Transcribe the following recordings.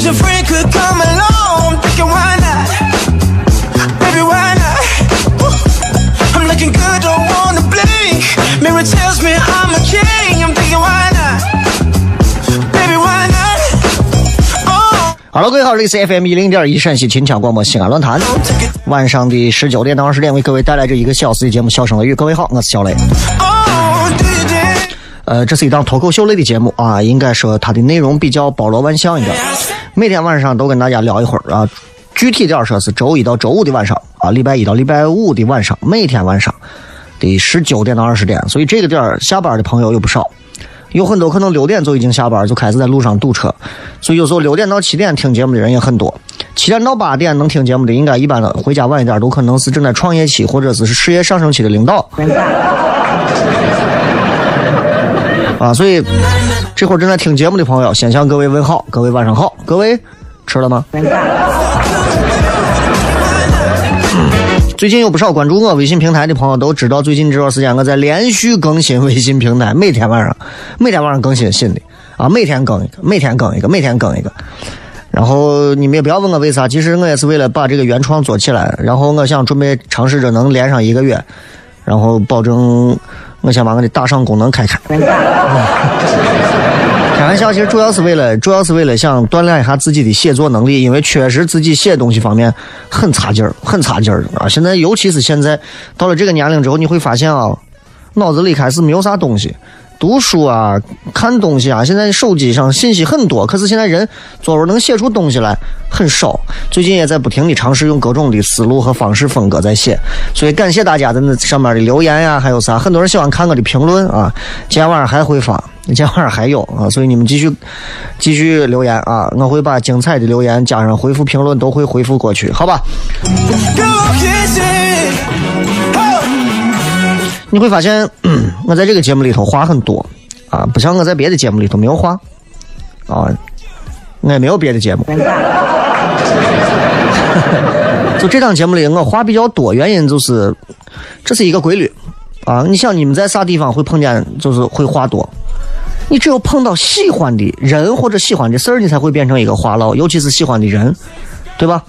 But your friend could come along. I'm Thinking why not? Baby, why not? Woo. I'm looking good, don't wanna blink. Mirror tells me I'm a king. I'm thinking why not? Baby, why not? Oh, 哈喽，各位好，这里是 FM 一零点一陕西秦腔广播西安论坛.晚上的十九点到二十点为各位带来这一个小时的节目《笑声雷雨》。各位好，我是小雷。Oh, do you dare? 呃，这是一档脱口秀类的节目啊，应该说它的内容比较包罗万象一点，每天晚上都跟大家聊一会儿啊。具体点儿说是周一到周五的晚上啊，礼拜一到礼拜五的晚上，每天晚上的十九点到二十点，所以这个点儿下班的朋友有不少。有很多可能六点就已经下班，就开始在路上堵车，所以有时候六点到七点听节目的人也很多。七点到八点能听节目的，应该一般的回家晚一点，都可能是正在创业期或者是事业上升期的领导。啊，所以这会儿正在听节目的朋友，先向各位问好，各位晚上好，各位吃了吗？最近有不少关注我微信平台的朋友都知道，最近这段时间我在连续更新微信平台，每天晚上每天晚上更新新的啊，每天更一个，每天更一个，每天更一个。然后你们也不要问我为啥，其实我也是为了把这个原创做起来。然后我想准备尝试着能连上一个月，然后保证我想把我的打赏功能开开。开玩笑，其实主要是为了，主要是为了想锻炼一下自己的写作能力，因为确实自己写东西方面很差劲儿，很差劲儿啊！现在，尤其是现在到了这个年龄之后，你会发现啊，脑子里开始没有啥东西，读书啊、看东西啊，现在手机上信息很多，可是现在人作文能写出东西来很少。最近也在不停的尝试用各种的思路和方式风格在写，所以感谢大家在那上面的留言呀、还有啥，很多人喜欢看我的评论啊。今天晚上还会发，今天晚上还有啊，所以你们继续继续留言啊，我会把精彩的留言加上回复评论都会回复过去，好吧. Oh. 你会发现，嗯我在这个节目里头话很多啊，不像我在别的节目里头没有话啊，我也没有别的节目。就这档节目里，我话比较多，原因就是这是一个规律啊。你想，你们在啥地方会碰见，就是会话多？你只有碰到喜欢的人或者喜欢的事儿，你才会变成一个话痨，尤其是喜欢的人，对吧？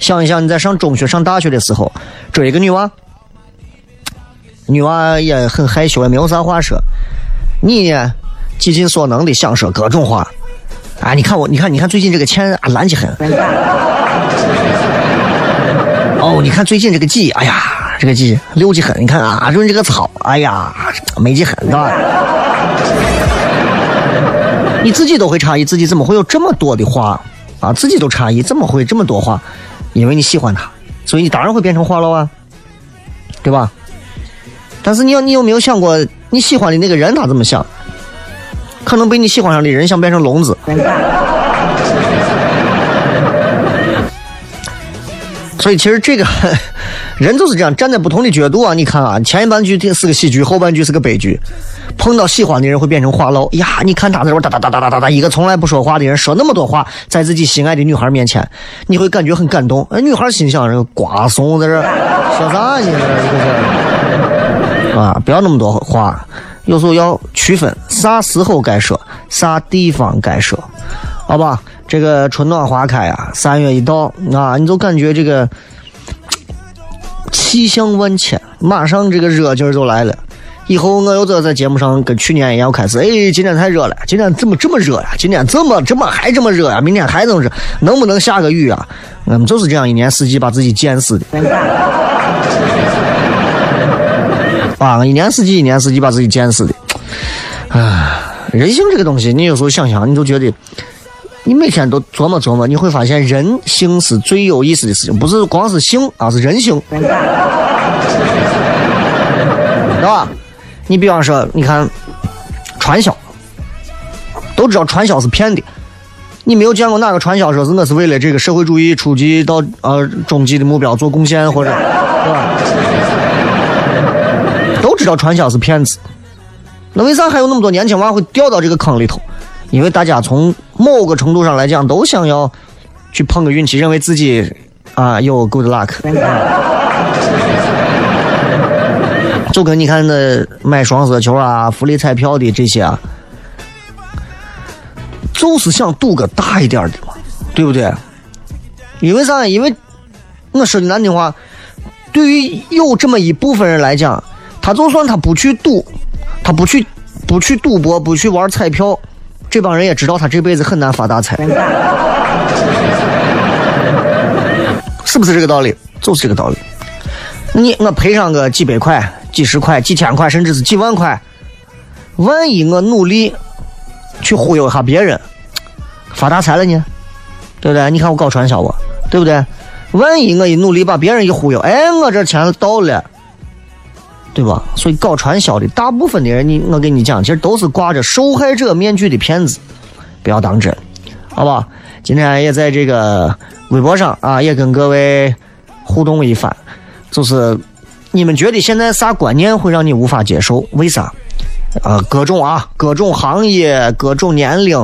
想一想，你在上中学、上大学的时候，追一个女娃，女娃也很害羞，也没有啥话说。你呢，尽尽所能的想说各种话。啊，你看我，你看，你看最近这个钱啊烂得很。哦，你看最近这个鸡，哎呀，这个鸡溜得很。你看啊，润这个草，哎呀，美得很，对吧？你自己都会诧异，自己怎么会有这么多的话啊？自己都诧异，怎么会这么多话？因为你喜欢他，所以你当然会变成话痨啊，对吧？但是你有你有没有想过，你喜欢的那个人他怎么想？可能被你喜欢上的人想变成聋子。所以其实这个人就是这样，站在不同的角度啊。你看啊，前一半句是个喜剧，后半句是个悲剧。碰到喜欢的人会变成话痨呀。你看他在这哒哒哒哒哒哒哒，一个从来不说话的人说那么多话，在自己心爱的女孩面前，你会感觉很感动。女孩心想：这个瓜怂在这说啥呢？这是啊，不要那么多话，有时候要区分啥时候该说，啥地方该说，好吧？这个春暖花开啊，三月一到啊，你就感觉这个气象万千，马上这个热劲儿就来了。以后我又在在节目上跟去年一样开始，哎，今天太热了，今天怎么这么热呀？今天怎么怎么还这么热呀？明天还能热？能不能下个雨啊？我们就是这样一年四季把自己贱死的。啊，一年四季一年四季把自己贱死的。啊，人性这个东西，你有时候想想，你都觉得。你每天都琢磨琢磨，你会发现人性是最有意思的事情，不是光是性啊，是人性，对吧？你比方说，你看传销，都知道传销是骗的，你没有见过哪个传销说是我是为了这个社会主义初级到呃中级的目标做贡献或者，对吧？都知道传销是骗子，那为啥还有那么多年轻娃会掉到这个坑里头？因为大家从某个程度上来讲，都想要去碰个运气，认为自己啊有 good luck。就跟你看那买双色球啊、福利彩票的这些啊，就是想赌个大一点的嘛，对不对？因为啥？因为我说的难听话，对于有这么一部分人来讲，他就算他不去赌，他不去不去赌博，不去玩彩票。这帮人也知道他这辈子很难发大财，是不是这个道理？就是这个道理。你我赔上个几百块、几十块、几千块，甚至是几万块，万一我努力去忽悠一下别人，发大财了呢？对不对？你看我搞传销吧，对不对？万一我一努力把别人一忽悠，哎，我这钱到了。对吧？所以搞传销的大部分的人，你我跟你讲，其实都是挂着受害者面具的骗子，不要当真，好吧？今天也在这个微博上啊，也跟各位互动一番，就是你们觉得现在啥观念会让你无法接受？为啥？啊，各种啊，各种行业，各种年龄，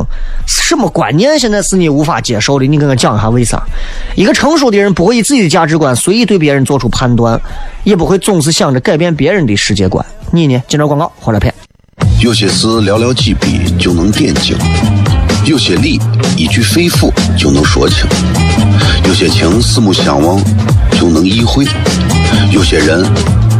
什么观念现在是你无法接受的？你跟我讲一下为啥？一个成熟的人不会以自己的价值观随意对别人做出判断，也不会总是想着改变别人的世界观。你呢？接着广告，回来片。有些事寥寥几笔就能点睛，有些理一句肺腑就能说清，有些情四目相望就能意会，有些人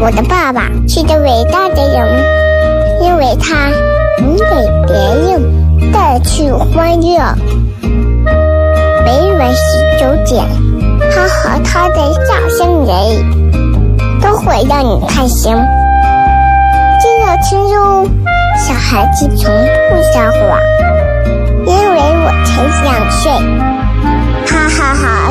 我的爸爸是个伟大的人，因为他能给别人带去欢乐。每晚十九点，他和他的笑声人，都会让你开心。记得听哟，小孩子从不撒谎，因为我才两岁。哈哈哈，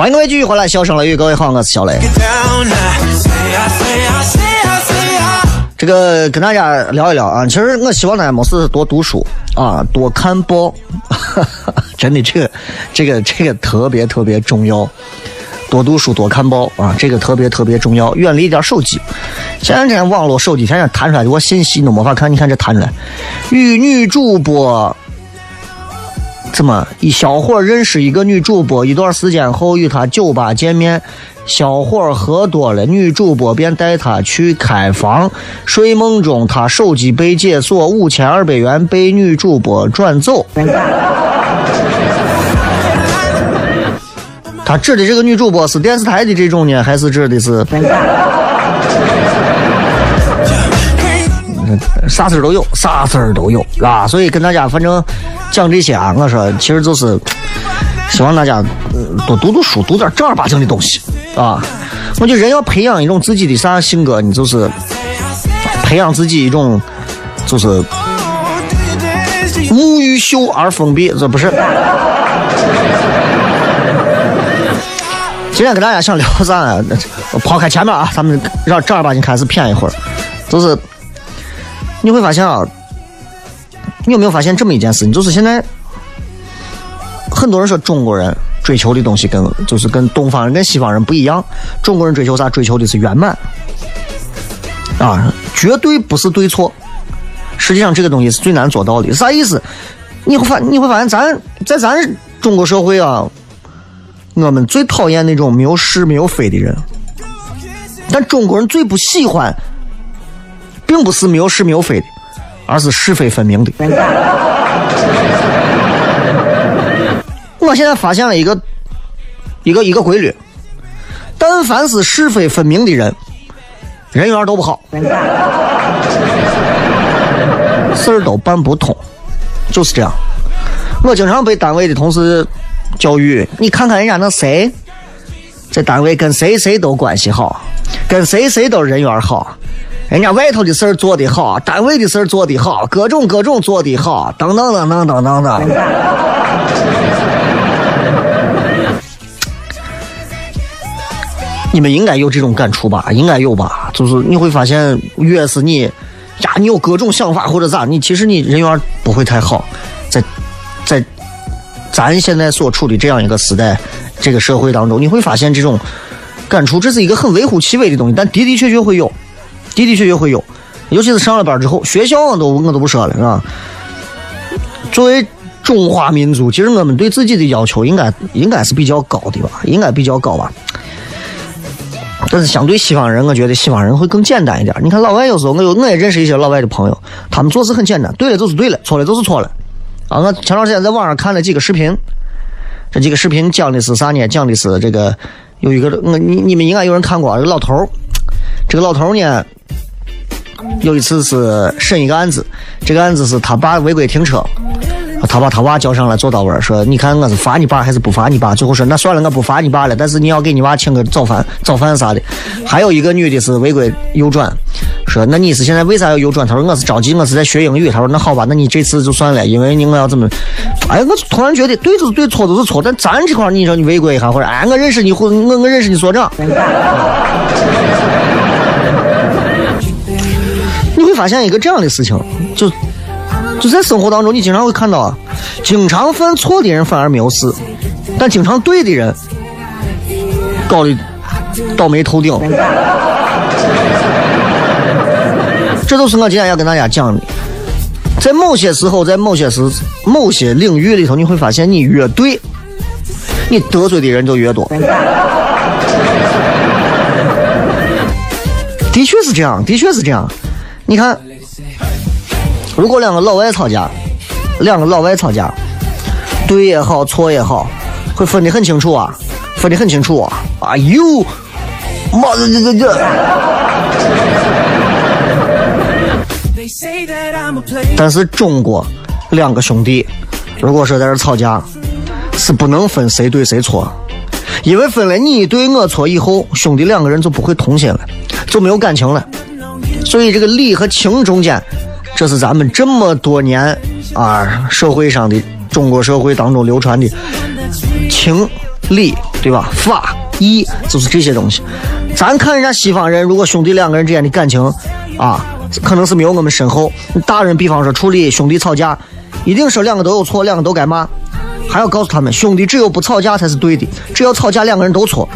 欢迎各位继续回来，笑声雷雨，各位好，我是小雷。这个跟大家聊一聊啊，其实我希望大家没事多读书啊，多看报，真的这个这个这个特别特别重要多读书，多看报啊，这个特别特别重要。远离一点手机，前两天网络手机天天弹出来的我信息都没法看，你看这弹出来，与女主播怎么一小伙认识一个女主播，一段时间后与她酒吧见面。小伙喝多了，女主播便带他去开房。睡梦中，他手机被解锁，五千二百元被女主播转走。他指的这个女主播是电视台的这种呢，还是指的是？啥事儿都有，啥事儿都有，啊？所以跟大家反正讲这些啊，我说其实就是希望大家多读读书，读点正儿八经的东西啊。我觉得人要培养一种自己的啥性格，你就是培养自己一种就是沐浴秀而封闭，这不是？今天跟大家想聊啥呢？抛开前面啊，咱们让正儿八经开始谝一会儿，就是你会发现啊，你有没有发现这么一件事情？就是现在很多人说中国人追求的东西跟就是跟东方人跟西方人不一样，中国人追求啥？追求的是圆满啊，绝对不是对错。实际上这个东西是最难做到的，啥意思？你会发你会发现，咱在咱中国社会啊。我们最讨厌那种没有是没有非的人，但中国人最不喜欢，并不是没有是没有非的，而是是非分明的。我现在发现了一个一个一个规律：但凡是是非分明的人，人缘都不好，事儿都办不通，就是这样。我经常被单位的同事。教育，你看看人家那谁，在单位跟谁谁都关系好，跟谁谁都人缘好，人家外头的事儿做得好，单位的事儿做得好，各种各种做得好，等等等等等等等。你们应该有这种感触吧？应该有吧？就是你会发现，越是你呀，你有各种想法或者咋，你其实你人缘不会太好，在在。咱现在所处的这样一个时代，这个社会当中，你会发现这种感触，这是一个很微乎其微的东西，但的的确确会有，的的确确会有。尤其是上了班之后，学校我都我都不说了，是吧？作为中华民族，其实我们对自己的要求应该应该是比较高的吧，应该比较高吧。但是相对西方人，我觉得西方人会更简单一点。你看老外有时候，我有我也认识一些老外的朋友，他们做事很简单，对了就是对了，错了就是错了。啊，我前段时间在网上看了几个视频，这几个视频讲的是啥呢？讲的是这个有一个我你你们应该有人看过，这个老头，这个老头呢，有一次是审一个案子，这个案子是他爸违规停车。他把他娃叫上来坐到位，说：“你看我是罚你爸还是不罚你爸？”最后说：“那算了，我不罚你爸了，但是你要给你娃请个早饭、早饭啥的。”还有一个女的是违规右转，说：“那你是现在为啥要右转？”他说：“我是着急，我是在学英语。”他说：“那好吧，那你这次就算了，因为你我要怎么？”哎，我突然觉得对就是对，错就是错，但咱这块你说你违规一下，或者哎，我认识你，或我我认识你所长，发现一个这样的事情，就。就在生活当中，你经常会看到，经常犯错的人反而没有事，但经常对的人搞得倒霉透顶。这都是我今天要跟大家讲的。在某些时候，在某些时、某些领域里头，你会发现，你越对，你得罪的人就越多。的确是这样，的确是这样。你看。如果两个老外吵架，两个老外吵架，对也好，错也好，会分得很清楚啊，分得很清楚啊。哎呦，妈的这这这！但是中国两个兄弟，如果说在这吵架，是不能分谁对谁错，因为分了你对我错以后，兄弟两个人就不会同心了，就没有感情了。所以这个理和情中间。这是咱们这么多年啊，社会上的中国社会当中流传的情理，对吧？法义就是这些东西。咱看人家西方人，如果兄弟两个人之间的感情啊，可能是没有我们深厚。大人比方说处理兄弟吵架，一定是两个都有错，两个都该骂。还要告诉他们，兄弟只有不吵架才是对的，只要吵架两个人都错。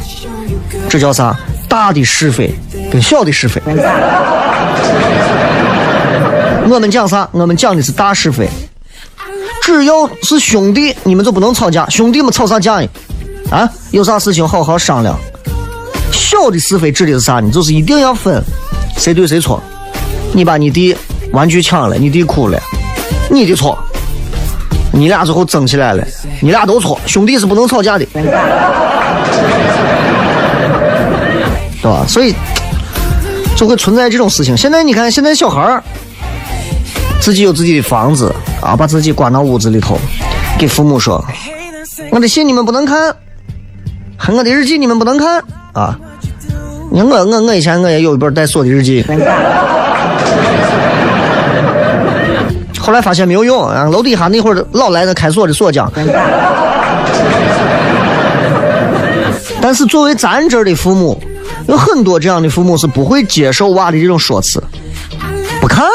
这叫啥？大的是非跟小的是非。我们讲啥？我们讲的是大是非。只要是兄弟，你们就不能吵架。兄弟们吵啥架呢？啊，有啥事情好好商量。小的是非指的是啥呢？就是一定要分谁对谁错。你把你弟玩具抢了，你弟哭了，你的错。你俩最后争起来了，你俩都错。兄弟是不能吵架的，对吧？所以就会存在这种事情。现在你看，现在小孩儿自己有自己的房子啊，把自己关到屋子里头，给父母说：“我的信你们不能看，我的日记你们不能看啊。”你我我我以前我也有一本带锁的日记。后来发现没有用，啊，楼底下那会儿老来那开锁的锁匠。但是作为咱这儿的父母，有很多这样的父母是不会接受娃的这种说辞。不看，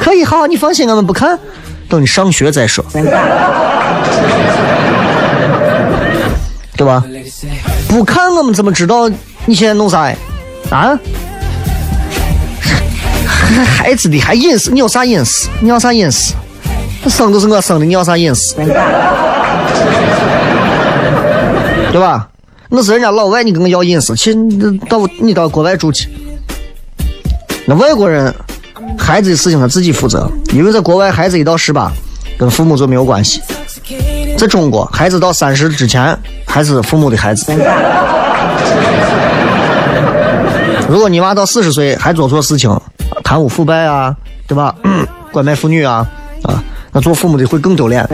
可以，好，你放心，我们不看，等你上学再说，对吧？不看，我们怎么知道你现在弄啥呀？啊？孩子的还隐私？你有啥隐私？你要啥隐私？生都是我生的，你要啥隐私？对吧？那是人家老外，你跟我要隐私？去到你到国外住去。那外国人孩子的事情他自己负责，因为在国外孩子一到十八，跟父母就没有关系。在中国，孩子到三十之前还是父母的孩子。如果你娃到四十岁还做错事情，贪污腐败啊，对吧？拐卖妇女啊，啊，那做父母的会更丢脸。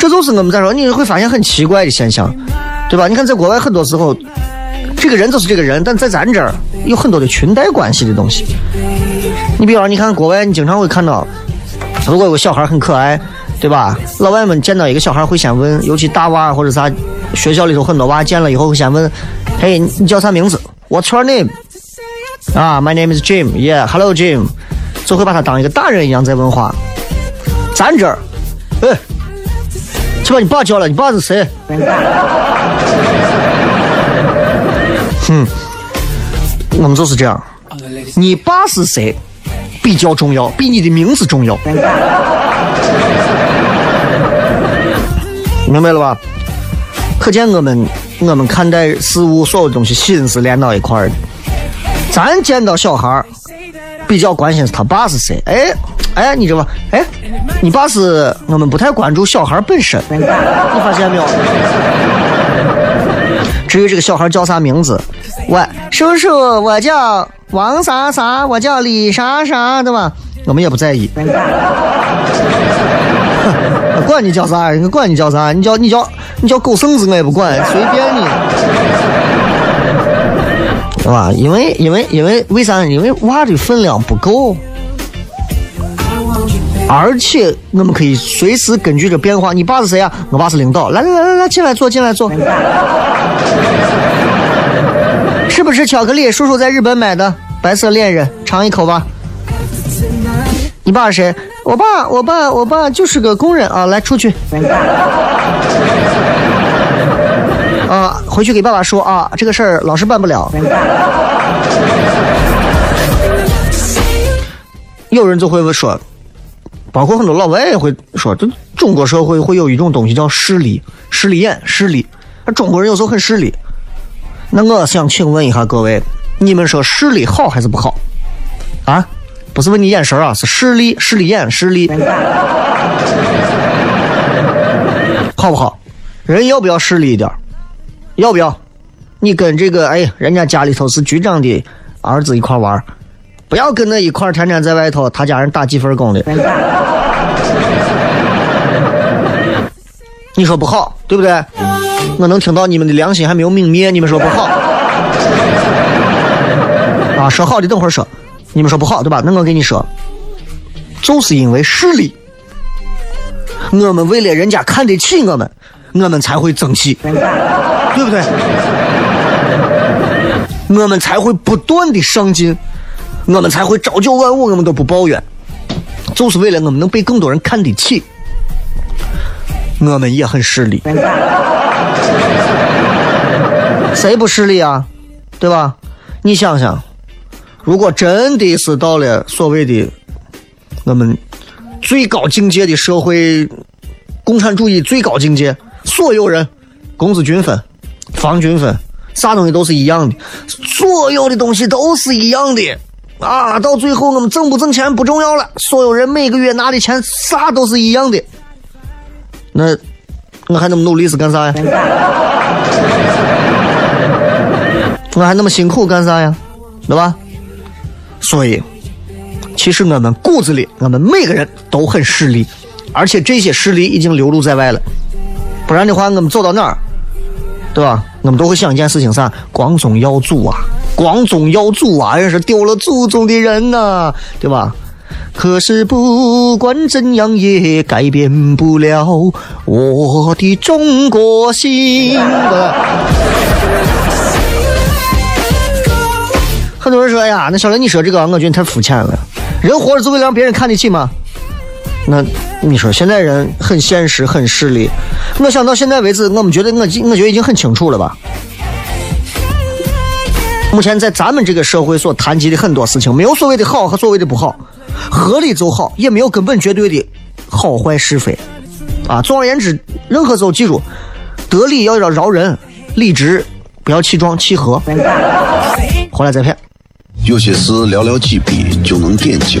这就是我们在说，你会发现很奇怪的现象，对吧？你看，在国外很多时候，这个人就是这个人，但在咱这儿有很多的裙带关系的东西。你比方，你看国外，你经常会看到，如果有个小孩很可爱，对吧？老外们见到一个小孩会先问，尤其大娃或者啥，学校里头很多娃见了以后会先问：“嘿，你叫啥名字？” What's your name？啊，My name is Jim. Yeah，Hello Jim。就会把他当一个大人一样在问话。咱这儿，哎，去把你爸叫来，你爸是谁？哼，我们就是这样。你爸是谁比较重要，比你的名字重要。明白了吧？可见我们。我们看待事物，所有东西心是连到一块儿的。咱见到小孩儿，比较关心是他爸是谁。哎，哎，你知道吧？哎，你爸是我们不太关注小孩本身。你发现没有？至于这个小孩叫啥名字，我叔叔，我叫王啥啥，我叫李啥啥，对吧？我们也不在意。管你叫啥，管你叫啥，你叫你叫。你叫狗剩子我也不管，随便你，是吧？因为因为因为为啥？因为娃的分量不够，而且我们可以随时根据这变化。你爸是谁啊？我爸是领导。来来来来来，进来坐，进来坐。是不是巧克力？叔叔在日本买的，白色恋人，尝一口吧。你爸是谁？我爸，我爸，我爸就是个工人啊！来，出去。啊，回去给爸爸说啊，这个事儿老师办不了。有人就会说，包括很多老外也会说，这中国社会会有一种东西叫势利，势利眼，势利。中国人有时候很势利。那我想请问一下各位，你们说势利好还是不好？啊？不是问你眼神啊，是视力、视力眼、视力，好不好？人要不要势利一点？要不要？你跟这个哎，人家家里头是局长的儿子一块玩，不要跟那一块天天在外头，他家人打几份工的。你说不好，对不对？我能听到你们的良心还没有泯灭，你们说不好。啊，说好的，等会儿说。你们说不好对吧？那我跟你说，就是因为势力，我们为了人家看得起我们，我们才会争气，对不对？我们才会不断的上进，我们才会朝九晚五，我们都不抱怨。就是为了我们能被更多人看得起，我们也很势利。谁不势利啊？对吧？你想想，如果真的是到了所谓的我们最高境界的社会，共产主义最高境界，所有人工资均分、房均分，啥东西都是一样的，所有的东西都是一样的啊！到最后我们挣不挣钱不重要了，所有人每个月拿的钱啥都是一样的，那我还那么努力是干啥呀？我还那么辛苦干啥呀？对吧？所以，其实我们骨子里，我们每个人都很势利，而且这些势力已经流露在外了。不然的话，我们走到哪儿，对吧？我们都会想一件事情：啥？光宗耀祖啊，光宗耀祖啊，也是丢了祖宗的人呐、对吧？可是不管怎样也改变不了我的中国心。很多人说：“哎呀，那小雷，你说这个，我觉得你太肤浅了。人活着是为了让别人看得起吗？那你说现在人很现实，很势利。我想到现在为止，我们觉得我我觉得已经很清楚了吧？目前在咱们这个社会所谈及的很多事情，没有所谓的好和所谓的不好，合理就好，也没有根本绝对的好坏是非。啊，总而言之，任何时候记住，得理要要饶人，理直不要气壮气和。回来再骗。有些事寥寥几笔就能点睛，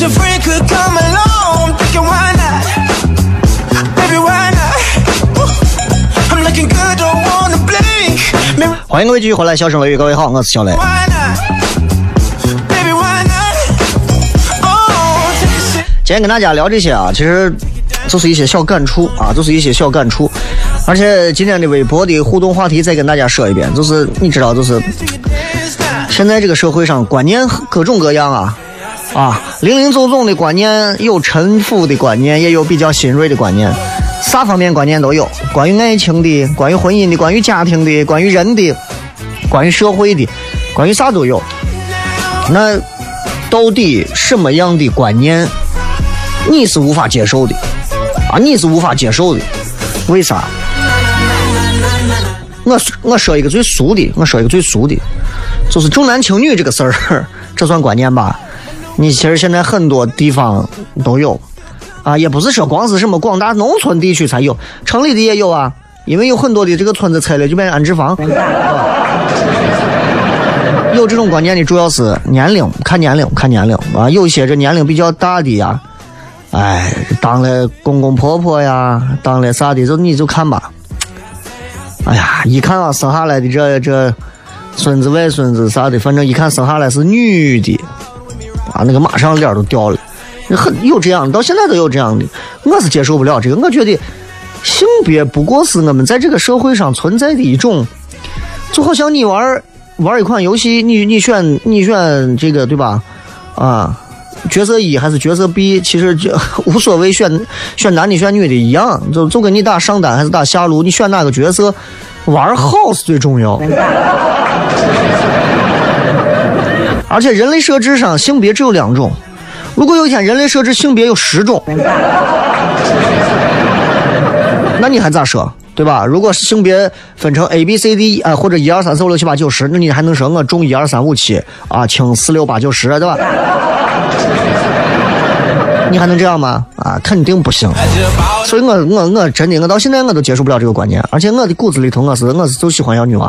your friend could come along. Thinking why not? Baby, why not? I'm looking good, don't wanna blink. Maybe 欢迎各位继续回来，笑声雷雨，各位好，我是小雷。why not? Baby, why not? Oh, take a sip. 今天跟大家聊这些啊，其实就是一些小感触啊，就是一些小感触。而且今天的微博的互动话题再跟大家说一遍，就是你知道，就是现在这个社会上观念各种各样啊啊，零零总总的观念，有陈腐的观念，也有比较新锐的观念，啥方面观念都有，关于爱情的，关于婚姻的，关于家庭的，关于人的，关于社会的，关于啥都有。那到底什么样的观念你是无法接受的啊？你是无法接受的，为啥？我我说一个最俗的，我说一个最俗的，就是重男轻女这个事儿，这算观念吧？你其实现在很多地方都有啊，也不是说光是什么广大农村地区才有，城里的也有啊，因为有很多的这个村子拆了就变成安置房。有这种观念的主要是年龄，看年龄，看年龄啊。有些这年龄比较大的呀，哎，当了公公婆婆呀，当了啥的，就你就看吧。哎呀，一看啊，生下来的这这孙子外孙子啥的，反正一看生下来是女的，啊，那个马上脸都掉了。很有这样，到现在都有这样的，我是接受不了这个。我觉得性别不过是我们在这个社会上存在的一种，就好像你玩玩一款游戏，你你选你选这个对吧？啊，角色一还是角色 B，其实就 无所谓选选男的选女的一样，就就跟你打上单还是打下路，你选哪个角色玩好是最重要。而且人类设置上性别只有两种，如果有一天人类设置性别有十种，那你还咋说？对吧？如果性别分成 A B C D 啊、或者一二三四五六七八九十，那你还能说我重一二三五七啊，轻四六八九十，对吧？你还能这样吗？啊，肯定不行。所以我我我真的我到现在我都接受不了这个观念，而且我的骨子里头我是我是就喜欢要女娃，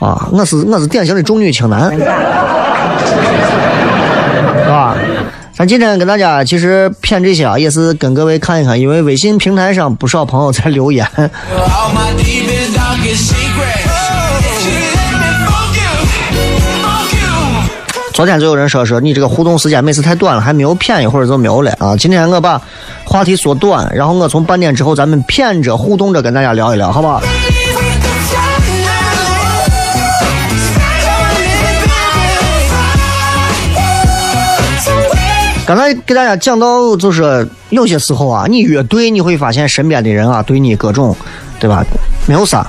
啊，我是我是典型的重女轻男，是吧？咱今天跟大家其实骗这些啊，也是跟各位看一看，因为微信平台上不少朋友在留言. 昨天就有人说说你这个互动时间每次太短了，还没有骗一会儿就没有了啊。今天我把话题缩短，然后我从半点之后咱们骗着互动着跟大家聊一聊，好不好？刚才给大家讲到，就是有些时候啊，你越对，你会发现身边的人啊，对你各种，对吧？没有啥。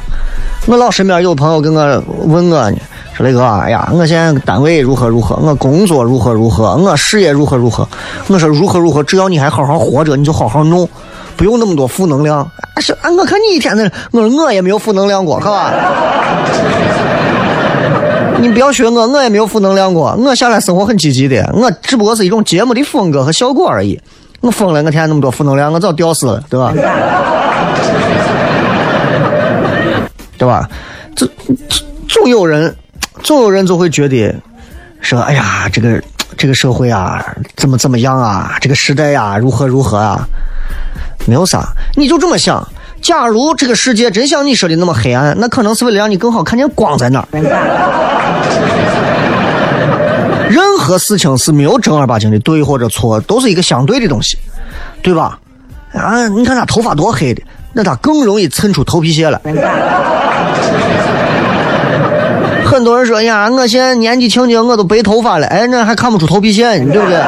我老身边有朋友跟我问我呢，说雷哥，哎呀，我现在单位如何如何，我工作如何如何，我事业如何如何。我说如何如何，只要你还好好活着，你就好好弄，不用那么多负能量。啊是啊，我看你一天的，我说我也没有负能量过，好吧？你不要学我，我也没有负能量过。我下来生活很积极的，我只不过是一种节目的风格和效果而已。我疯了，我天天那么多负能量，我早吊死了，对吧？对吧？这总有人，总有人就会觉得说，哎呀，这个这个社会啊，怎么怎么样啊，这个时代呀、如何如何啊，没有啥，你就这么想。假如这个世界真像你说的那么黑暗，那可能是为了让你更好看见光在哪儿。任何事情是没有正儿八经的对或者错，都是一个相对的东西，对吧？啊，你看他头发多黑的，那他更容易衬出头皮屑来。很多人说呀，我现在年纪轻轻，我都白头发了，哎，那还看不出头皮屑，对不对？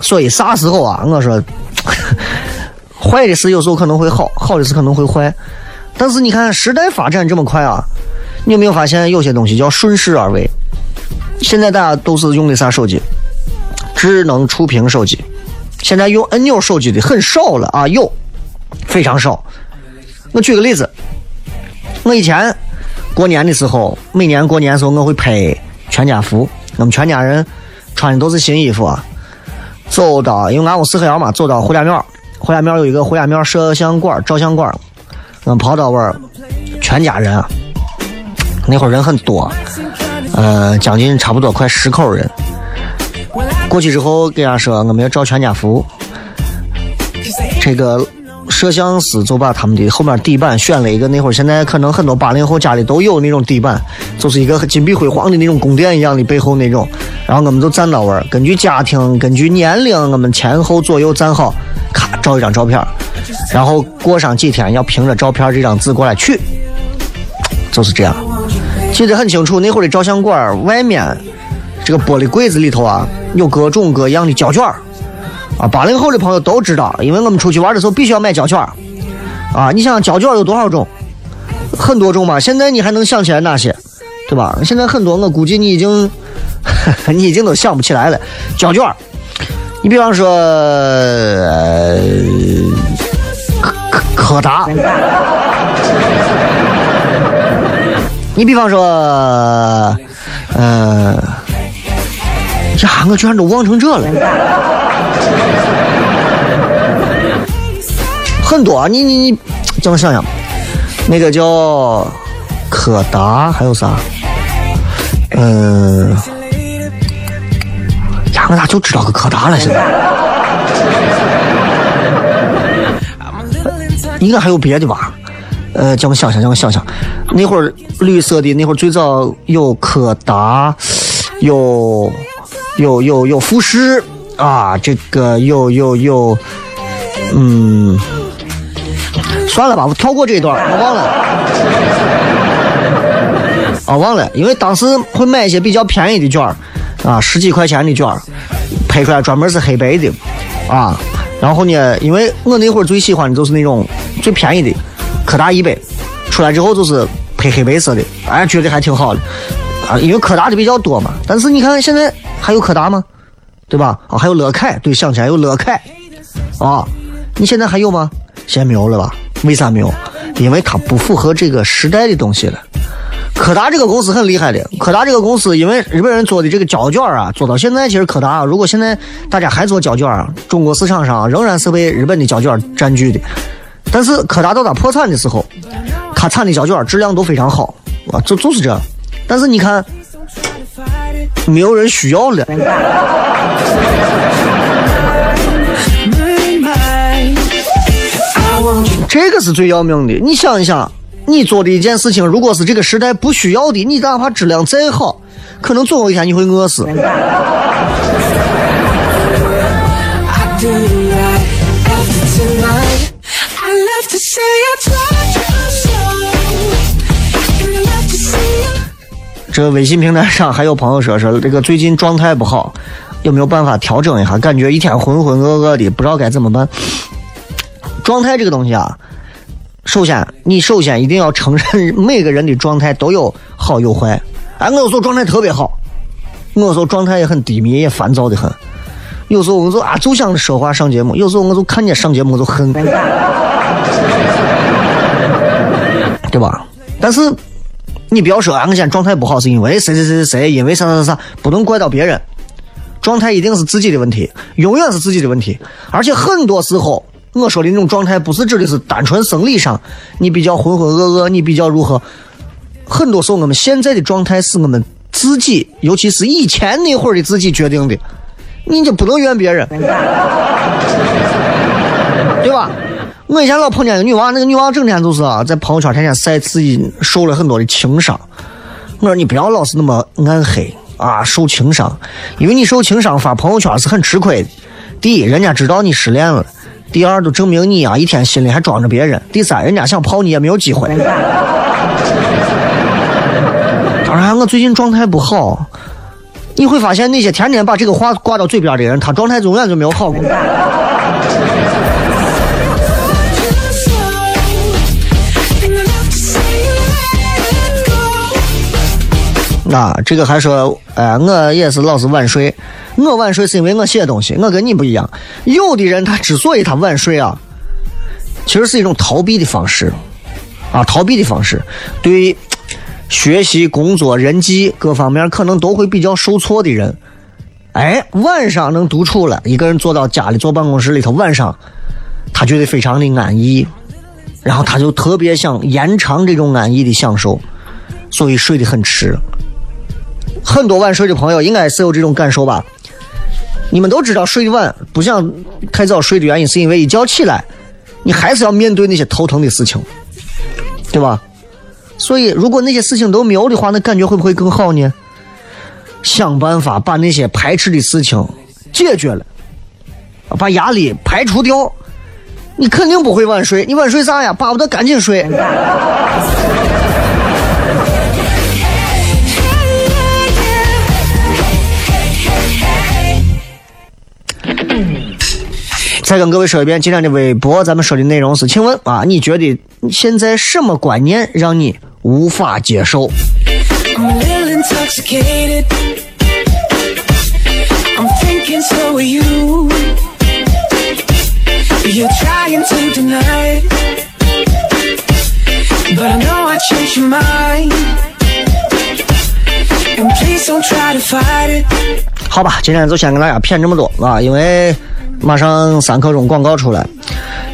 所以啥时候啊？我说，坏的事有时候可能会好，好的事可能会坏。但是你看时代发展这么快啊，你有没有发现有些东西叫顺势而为？现在大家都是用的啥手机？智能触屏手机。现在用按钮手机的很少了啊，有，非常少。我举个例子，我以前过年的时候，每年过年的时候我会拍全家福，我们全家人穿的都是新衣服啊。走到，因为俺屋四合院嘛，走到胡家庙，胡家庙有一个胡家庙摄像馆、照相馆，嗯跑到玩，全家人，那会儿人很多，呃，将近差不多快十口人。过去之后，给人家说我们要照全家福，这个摄像师就把他们的后面底板选了一个，那会儿现在可能很多八零后家里都有那种底板，就是一个金碧辉煌的那种宫殿一样的背后那种。然后我们就站到位儿，根据家庭、根据年龄，我们前后左右站好，咔照一张照片。然后过上几天要凭着照片这张纸过来取，就是这样。记得很清楚，那会儿的照相馆外面这个玻璃柜子里头啊，有各种各样的胶卷儿啊。八零后的朋友都知道，因为我们出去玩的时候必须要买胶卷啊。你想胶卷有多少种？很多种吧。现在你还能想起来哪些？对吧？现在很多，我估计你已经 你已经都想不起来了。胶卷，你比方说，呃、柯柯柯达，你比方说，呃，呀，我居然都忘成这了。很多，啊你你你，叫我想想，那个叫柯达，还有啥？嗯、呀，我咋就知道个柯达了？现在应该还有别的吧？呃，叫我想想，叫我想想，那会儿绿色的，那会儿最早有柯达，有有有有富士啊，这个有有有，嗯，算了吧，我跳过这一段，我忘了。啊，忘了，因为当时会买一些比较便宜的卷儿，啊，十几块钱的卷儿，拍出来专门是黑白的，啊，然后呢，因为我那会儿最喜欢的就是那种最便宜的柯达一百，出来之后就是配黑白色的，哎，觉得还挺好的，啊，因为柯达的比较多嘛。但是你看现在还有柯达吗？对吧？啊，还有乐凯，对，想起来有乐凯，啊，你现在还有吗？现在没有了吧？为啥没有？因为它不符合这个时代的东西了。柯达这个公司很厉害的，柯达这个公司因为日本人做的这个胶卷啊，做到现在，其实柯达如果现在大家还做胶卷啊，中国市场上仍然是被日本的胶卷占据的。但是柯达到它破产的时候，它产的胶卷质量都非常好啊，就就是这样。但是你看，没有人需要了。这个是最要命的。你想一想，你做的一件事情，如果是这个时代不需要的，你哪怕质量再好，可能总有一天你会饿死。这微信平台上还有朋友说说这个最近状态不好，有没有办法调整一下？感觉一天浑浑噩噩的，不知道该怎么办。状态这个东西啊，首先你首先一定要承认 每个人的状态都有好有坏。哎，我有时候状态特别好，我有时候状态也很低迷，也烦躁的很。有时候我就啊就想说话上节目，有时候我就看见上节目我就恨，对吧？但是你不要说啊，我现在状态不好是因为谁谁谁谁谁，因为啥啥啥啥，不能怪到别人。状态一定是自己的问题，永远是自己的问题。而且很多时候，我说的那种状态，不是指的是单纯生理上你比较浑浑噩噩，你比较如何。很多时候，我们现在的状态是我们自己，尤其是以前那会儿的自己决定的，你就不能怨别人，对吧？我以前老碰见一个女娃，那个女娃整天就是啊，在朋友圈天天晒自己受了很多的情伤。我说你不要老是那么暗黑啊，受情伤，因为你受情伤发朋友圈是很吃亏的。第一，人家知道你失恋了；第二，就证明你啊一天心里还装着别人；第三，人家想泡你也没有机会。当然，我最近状态不好，你会发现那些天天把这个话挂到嘴边的人，他状态永远就没有好过。啊，这个还说，哎、我也是老是晚睡。我晚睡是因为我写东西，我跟你不一样。有的人他之所以他晚睡啊，其实是一种逃避的方式，啊，逃避的方式，对学习、工作、人际各方面可能都会比较受挫的人，哎，晚上能独处了，一个人坐到家里坐办公室里头，晚上他觉得非常的安逸，然后他就特别想延长这种安逸的享受，所以睡得很迟。很多晚睡的朋友应该是有这种感受吧？你们都知道睡得晚不想太早睡的原因，是因为一觉起来，你还是要面对那些头疼的事情，对吧？所以如果那些事情都没有的话，那感觉会不会更好呢？想办法把那些排斥的事情解决了，把压力排除掉，你肯定不会晚睡。你晚睡啥呀？巴不得赶紧睡。再跟各位说一遍，今天的微博咱们说的内容是：请问啊，你觉得现在什么观念让你无法接受.好吧，今天就先跟大家骗这么多啊，因为马上三刻钟广告出来，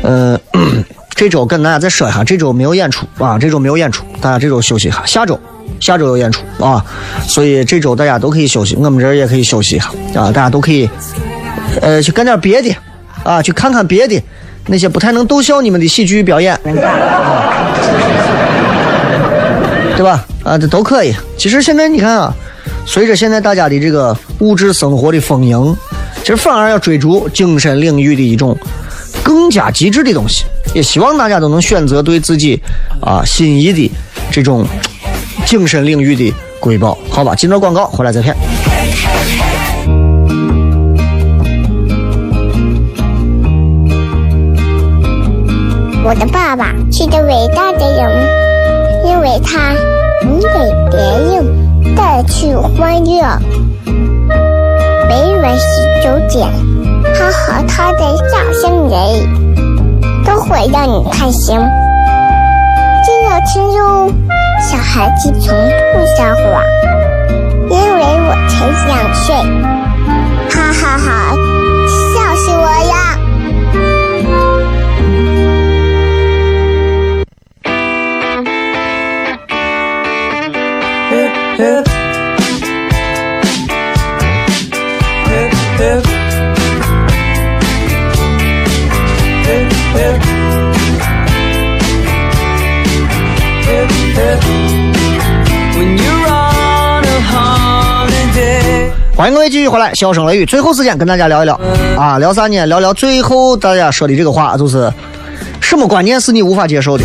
嗯、这周跟大家再说一下，这周没有演出啊，这周没有演出，大家这周休息一下，下周下周有演出啊，所以这周大家都可以休息，我们这儿也可以休息一下啊，大家都可以呃去干点别的啊，去看看别的那些不太能逗笑你们的喜剧表演，对吧？啊，这都可以。其实现在你看啊，随着现在大家的这个物质生活的丰盈，其实反而要追逐精神领域的一种更加极致的东西。也希望大家都能选择对自己啊心仪的这种精神领域的瑰宝。好吧，进段广告，回来再片。我的爸爸是个伟大的人，因为他能给别人带去欢乐。每晚十九点，他和他的笑声人，都会让你开心。这要听哟，小孩子从不撒谎，因为我才两岁。哈哈哈，欢迎各位继续回来，笑声雷雨，最后时间跟大家聊一聊啊，聊啥呢？聊聊最后大家说的这个话，就是什么观念是你无法接受的？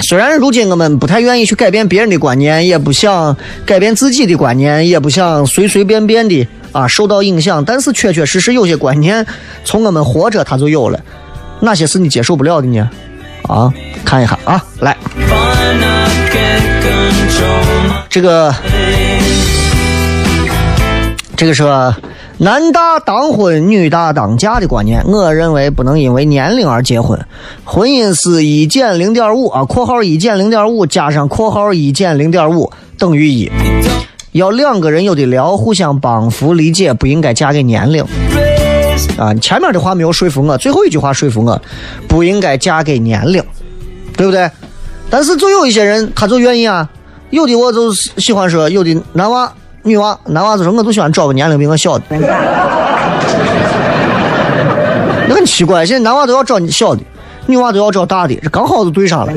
虽然如今我们不太愿意去改变别人的观念，也不想改变自己的观念，也不想随随便便的啊受到影响，但是确确实实有些观念从我们活着它就有了。哪些是你接受不了的呢？啊，看一下啊，来，这个。这个是男大当婚，女大当嫁的观念。我认为不能因为年龄而结婚。婚姻是一减零点五啊，括号一减零点五加上括号一减零点五等于一。要两个人有的聊，互相帮扶理解，不应该嫁给年龄。啊，前面的话没有说服我，最后一句话说服我，不应该嫁给年龄，对不对？但是就有一些人，他就愿意啊。有的我就喜欢说，有的男娃。女娃、男娃子说：“我就喜欢找个年龄比我小的。”那很奇怪，现在男娃都要找小的，女娃都要找大的，这刚好就对上了，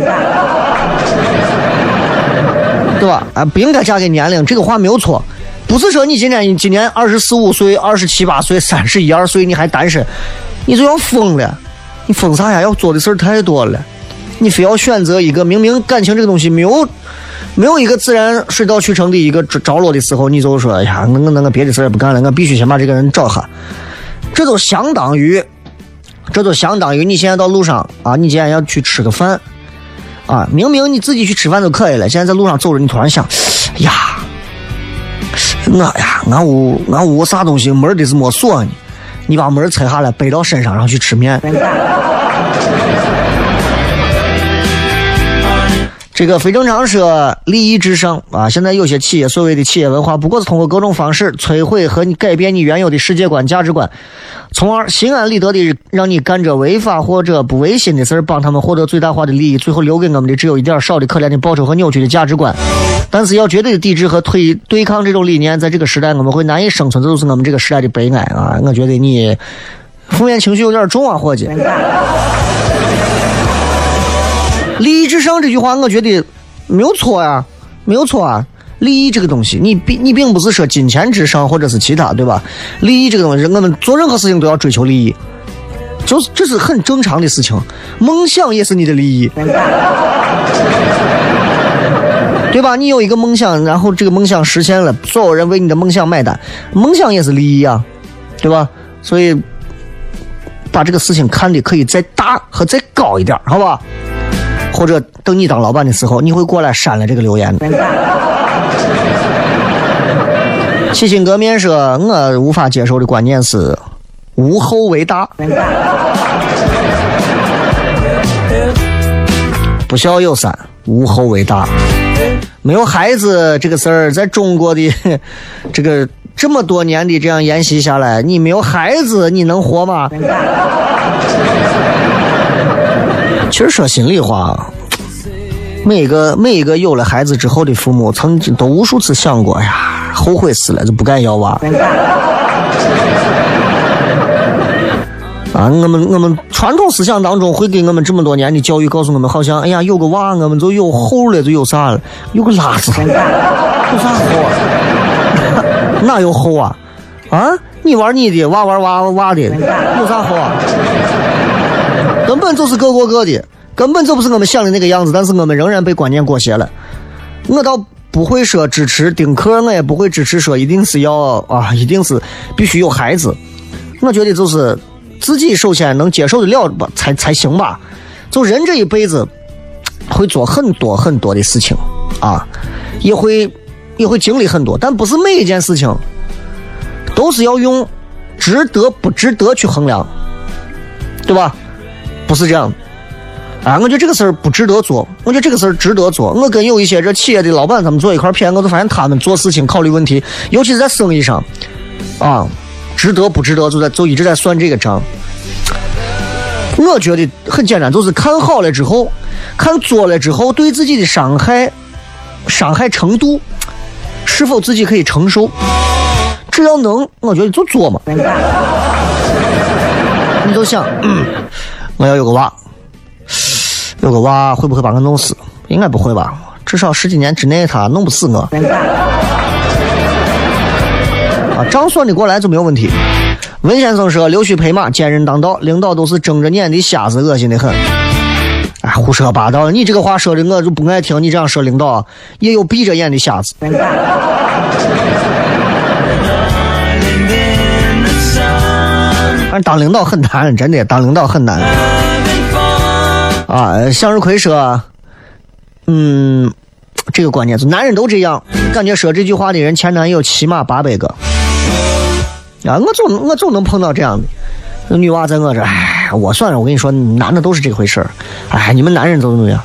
对吧？啊，不应该嫁给年龄，这个话没有错。不是说你今年今年二十四五岁、二十七八岁、三十一二岁你还单身，你就要疯了。你疯啥呀？要做的事儿太多了，你非要选择一个明明感情这个东西没有。没有一个自然水到渠成的一个着着落的时候，你就说，哎呀，我我那个别的事也不干了，我必须先把这个人找下。这就相当于，这就相当于你现在到路上啊，你今天要去吃个饭啊，明明你自己去吃饭就可以了，现在在路上走着，你突然想，呀，我呀，俺屋俺屋啥东西门得是没锁呢？你把门拆下来背到身上，然后去吃面。这个非正常说利益至上啊！现在有些企业所谓的企业文化，不过是通过各种方式摧毁和你改变你原有的世界观、价值观，从而心安理得的让你干着违法或者不违心的事儿，帮他们获得最大化的利益，最后留给我们的只有一点少的可怜的报酬和扭曲的价值观。但是要绝对的抵制和推对抗这种理念，在这个时代我们会难以生存，这就是我们这个时代的悲哀啊！我觉得你负面情绪有点重啊，伙计。利益至上这句话，我觉得没有错呀，没有错啊。利益这个东西，你并你并不是说金钱至上或者是其他，对吧？利益这个东西，我们做任何事情都要追求利益，就是这是很正常的事情。梦想也是你的利益，对吧？你有一个梦想，然后这个梦想实现了，所有人为你的梦想买单，梦想也是利益啊，对吧？所以把这个事情看的可以再大和再高一点，好吧？或者等你当老板的时候，你会过来删了这个留言。洗心革面说，我无法接受的观念是无后为大。不孝有三，无后为大。没有孩子这个事儿，在中国的 这个这么多年的这样沿袭下来，你没有孩子，你能活吗？其实说心里话，每一个每一个有了孩子之后的父母，曾经都无数次想过，呀，后悔死了，就不敢要娃。啊，我们我们传统思想当中会给我们这么多年的教育告诉我们，好像哎呀有个娃，我们就有后了，就有啥了，有个拉子，有啥后啊？哪有后啊？啊，你玩你的，娃玩娃娃的，有啥后啊？根本就是各过各的，根本就不是我们想的那个样子。但是我们仍然被观念裹挟了。我倒不会说支持丁克，我也不会支持说一定是要啊，一定是必须有孩子。我觉得就是自己首先能接受得了吧，才才行吧。就人这一辈子会做很多很多的事情啊，也会也会经历很多，但不是每一件事情都是要用值得不值得去衡量，对吧？不是这样。啊，我觉得这个事儿不值得做，我觉得这个事儿值得做。我跟有一些这企业的老板他们坐一块儿谝，我就发现他们做事情考虑问题，尤其是在生意上，啊，值得不值得，就在就一直在算这个账。我觉得很简单，就是看好了之后，看做了之后对自己的伤害，伤害程度是否自己可以承受，只要能，我觉得就做嘛。你就想，我要有个娃。有个娃会不会把我弄死？应该不会吧，至少十几年之内他弄不死我。啊，账算得过来就没有问题。文先生说：“溜须拍马，奸人当道，领导都是睁着眼的瞎子，恶心的很。”哎，胡说八道！你这个话说的我就不爱听。你这样说领导，也有闭着眼的瞎子。当领导很难，真的，当领导很难。啊，向日葵说：“嗯，这个关键是男人都这样，感觉说这句话的人前男友起码八百个。啊，我总我总能碰到这样的女娃在我这，哎，我算了，我跟你说，男的都是这回事儿。哎，你们男人怎么怎么样？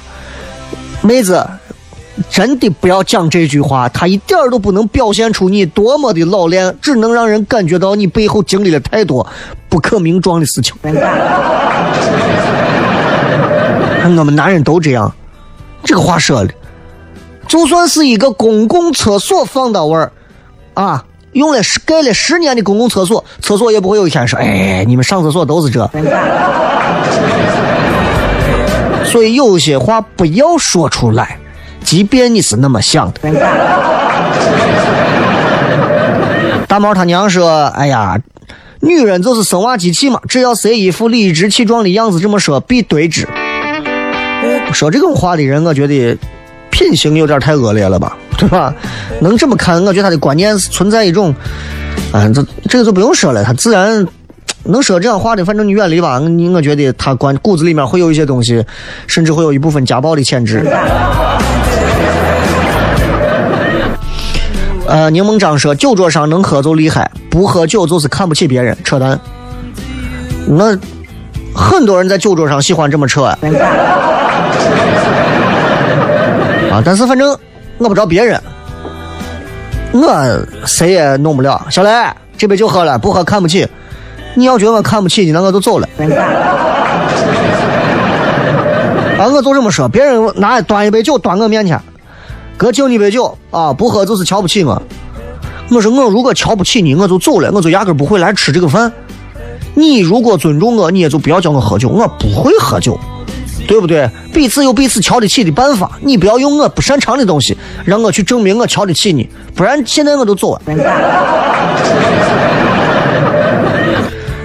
妹子，真的不要讲这句话，他一点都不能表现出你多么的老练，只能让人感觉到你背后经历了太多不可名状的事情。”我们男人都这样，这个话说的，就算是一个公共厕所放到位儿，啊，用了十盖了十年的公共厕所，厕所也不会有一天说，哎，你们上厕所都是这。所以有些话不要说出来，即便你是那么想的。大毛他娘说，哎呀，女人就是生娃机器嘛，只要谁一副理直气壮的样子这么说，必对之。说这种话的人，我觉得品行有点太恶劣了吧，对吧？能这么看，我觉得他的观念是存在一种，啊，这这个就不用说了，他自然能说这样话的，反正你远离吧。你我觉得他关骨子里面会有一些东西，甚至会有一部分家暴的潜质。呃，柠檬章说，酒桌上能喝就厉害，不喝酒就是看不起别人，扯淡。那很多人在酒桌上喜欢这么扯。啊！但是反正我不着别人，我谁也弄不了。小雷，这杯酒喝了，不喝看不起。你要觉得我看不起你，那我就走了。啊，我就这么说。别人拿端一杯酒端我面前，哥敬你杯酒啊，不喝就是瞧不起我。我说我如果瞧不起你，我就走了，我就压根不会来吃这个饭。你如果尊重我，你也就不要叫我喝酒，我不会喝酒。对不对？彼此有彼此瞧得起的办法，你不要用我不擅长的东西让我去证明我瞧得起你，不然现在我都走了。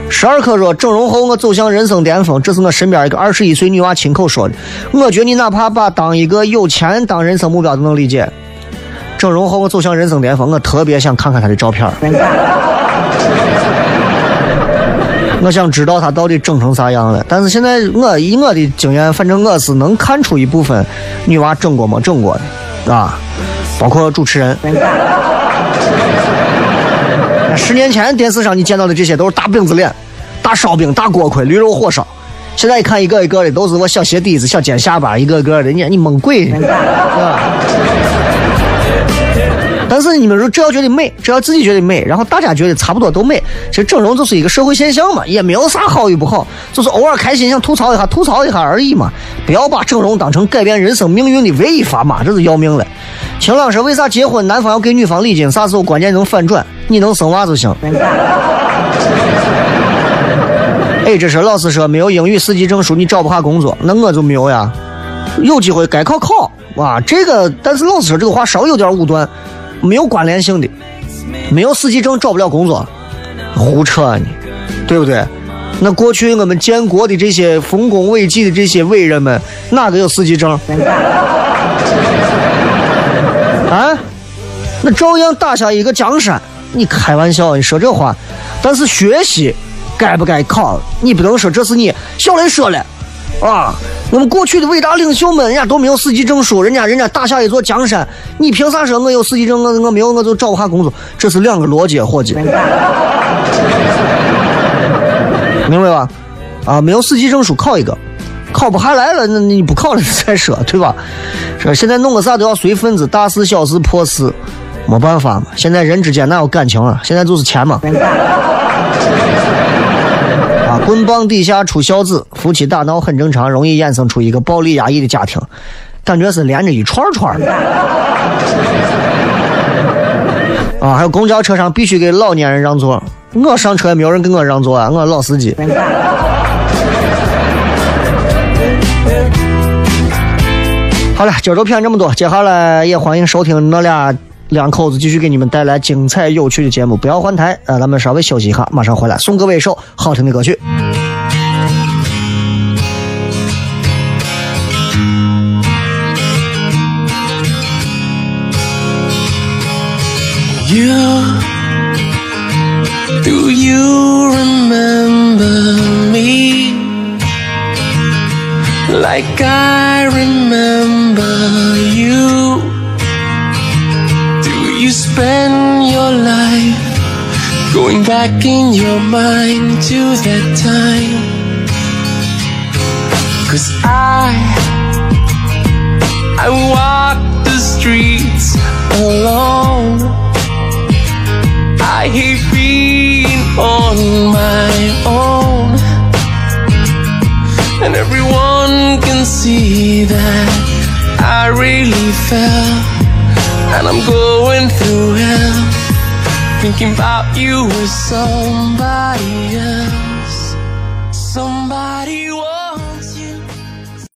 十二克说整容后我走向人生巅峰，这是我身边一个二十一岁女娃亲口说的。我觉得你哪怕把当一个有钱当人生目标都能理解。整容后我走向人生巅峰，我特别想看看她的照片。我想知道他到底整成啥样了，但是现在我以我的经验，反正我是能看出一部分女娃整过没整过的，啊，包括主持人。十年前电视上你见到的这些都是大饼子脸、大烧饼、大锅盔、驴肉火烧，现在一看一个一个的都是我小鞋底子、小尖下巴，一个个的，你你蒙鬼，啊。但是你们说，只要觉得美，只要自己觉得美，然后大家觉得差不多都美，其实整容就是一个社会现象嘛，也没有啥好与不好，就是偶尔开心想吐槽一下，吐槽一下而已嘛。不要把整容当成改变人生命运的唯一砝码，这是要命了。晴朗说，为啥结婚男方要给女方礼金？啥时候关键能反转？你能生娃就行。哎，这是老师说没有英语四级证书你找不下工作，那我就没有呀。有机会该考考哇，这个但是老师说这个话稍微有点武断。没有关联性的，没有四级证找不了工作，胡扯呢，对不对？那过去我们建国的这些丰功伟绩的这些伟人们，哪个有四级证？啊，那照样打下一个江山。你开玩笑，你说这话？但是学习该不该考？你不能说这是你小雷说了啊。我们过去的伟大领袖们，人家都没有四级证书，人家人家打下一座江山，你凭啥说我有四级证？我我没有，我就找不下工作。这是两个逻辑，伙计，明白吧？啊，没有四级证书考一个，考不下来了，那你不考了再说，对吧？说现在弄个啥都要随份子，大事小事破事，没办法嘛。现在人之间哪有感情啊？现在就是钱嘛。棍棒底下出孝子，夫妻打闹很正常，容易衍生出一个暴力压抑的家庭，感觉是连着一串串的。啊，还有公交车上必须给老年人让座，我上车也没有人给我让座啊，我老司机。好了，今儿就骗这么多，接下来也欢迎收听那俩两口子继续给你们带来精彩有趣的节目，不要换台啊！咱们稍微休息一下，马上回来送各位一首好听的歌曲。u do you remember me? Like I remember spend your life going back in your mind to that time? Cause I, I walk the streets alone. I hate being on my own. And everyone can see that I really fell. And I'm going through hell. Thinking about you with somebody else.